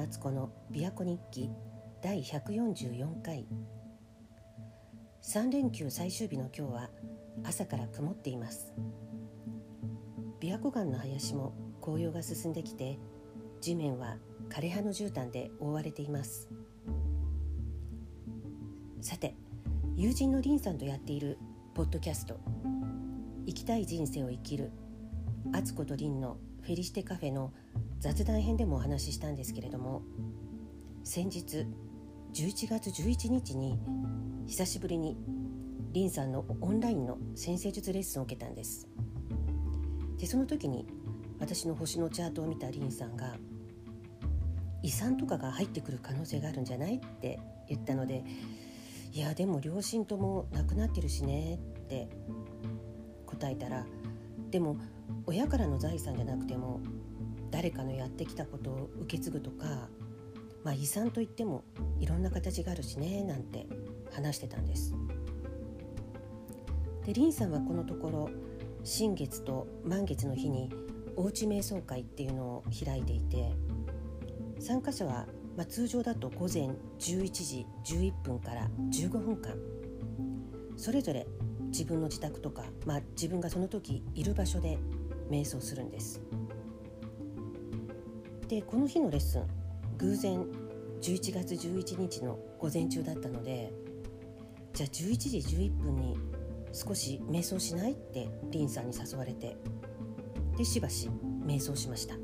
敦子の琵琶湖日記第144回。3連休最終日の今日は朝から曇っています。琵琶湖岸の林も紅葉が進んできて地面は枯葉の絨毯で覆われています。さて友人のリンさんとやっているポッドキャスト「生きたい人生を生きる」敦子とリンのフェリシテカフェの雑談編でもお話ししたんですけれども先日11月11日に久しぶりにリンさんのオンラインの先生術レッスンを受けたんです。でその時に私の星のチャートを見たリンさんが遺産とかが入ってくる可能性があるんじゃないって言ったのでいやでも両親とも亡くなってるしねって答えたらでも親からの財産じゃなくても誰かのやってきたことを受け継ぐとか、まあ、遺産といってもいろんな形があるしねなんて話してたんですでリンさんはこのところ新月と満月の日におうち瞑想会っていうのを開いていて参加者は、まあ、通常だと午前11時11分から15分間それぞれ自分の自宅とか、まあ、自分がその時いる場所で瞑想するんです。でこの日のレッスン偶然11月11日の午前中だったのでじゃあ11時11分に少し瞑想しないってリンさんに誘われてでしばし瞑想しました。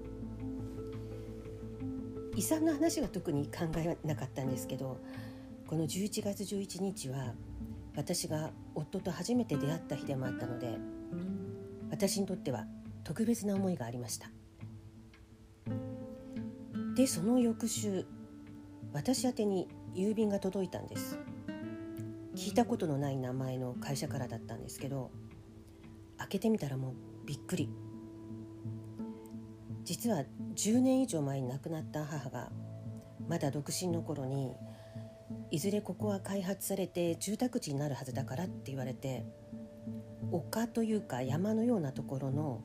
遺産の話が特に考えなかったんですけどこの11月11日は私が夫と初めて出会った日でもあったので私にとっては特別な思いがありました。でその翌週私宛に郵便が届いたんです。聞いたことのない名前の会社からだったんですけど開けてみたらもうびっくり。実は10年以上前に亡くなった母がまだ独身の頃にいずれここは開発されて住宅地になるはずだからって言われて丘というか山のようなところの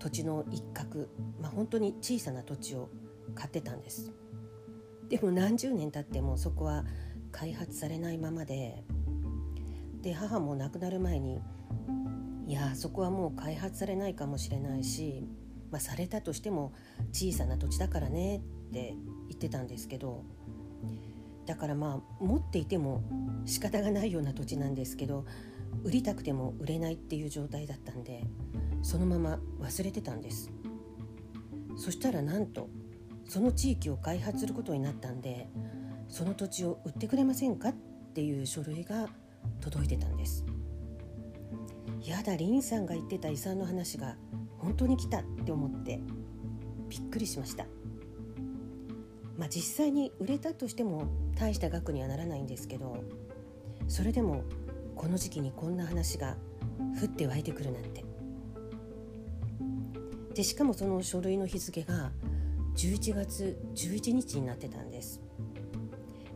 土地の一角、まあ、本当に小さな土地を買ってたんです。でも何十年経ってもそこは開発されないままでで母も亡くなる前にいやそこはもう開発されないかもしれないし、まあ、されたとしても小さな土地だからねって言ってたんですけどだからまあ持っていても仕方がないような土地なんですけど売りたくても売れないっていう状態だったんでそのまま忘れてたんです。そしたらなんとその地域を開発することになったんでその土地を売ってくれませんかっていう書類が届いてたんです。やだリンさんが言ってた遺産の話が本当に来たって思ってびっくりしました。まあ実際に売れたとしても大した額にはならないんですけどそれでもこの時期にこんな話が降って湧いてくるなんて。でしかもその書類の日付が11月11日になってたんです。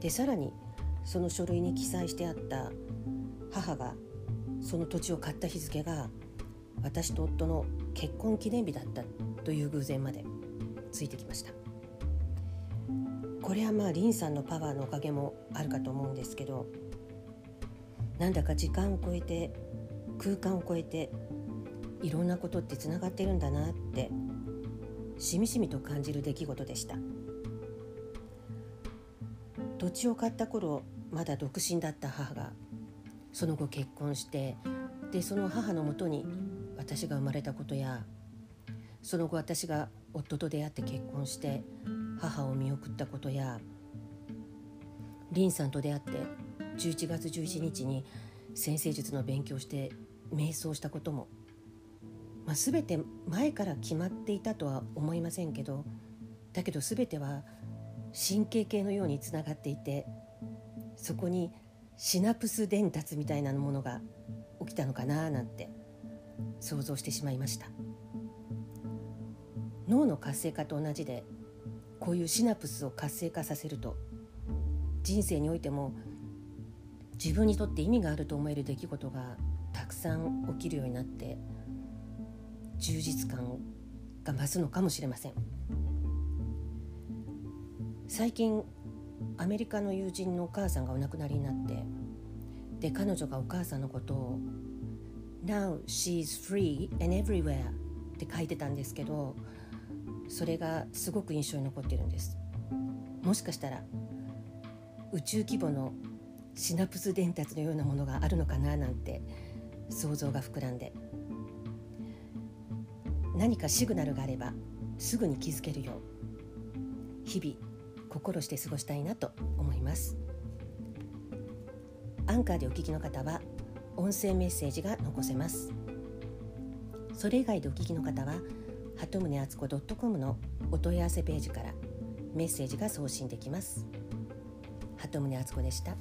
でさらにその書類に記載してあった母がその土地を買った日付が私と夫の結婚記念日だったという偶然までついてきました。これはまあリンさんのパワーのおかげもあるかと思うんですけどなんだか時間を超えて空間を超えていろんなことってつながってるんだなってしみしみと感じる出来事でした。土地を買った頃まだ独身だった母がその後結婚してでその母のもとに私が生まれたことやその後私が夫と出会って結婚して母を見送ったことやリンさんと出会って11月11日に先生術の勉強して瞑想したこともまあ、全て前から決まっていたとは思いませんけどだけど全ては神経系のようにつながっていてそこにシナプス伝達みたいなものが起きたのかななんて想像してしまいました。脳の活性化と同じでこういうシナプスを活性化させると人生においても自分にとって意味があると思える出来事がたくさん起きるようになって充実感が増すのかもしれません。最近アメリカの友人のお母さんがお亡くなりになってで彼女がお母さんのことを「Now she's free and everywhere」って書いてたんですけどそれがすごく印象に残ってるんです。もしかしたら宇宙規模のシナプス伝達のようなものがあるのかななんて想像が膨らんで。何かシグナルがあればすぐに気づけるよう日々心して過ごしたいなと思います。アンカーでお聞きの方は音声メッセージが残せます。それ以外でお聞きの方は鳩宗敦子 .com のお問い合わせページからメッセージが送信できます。鳩宗敦子でした。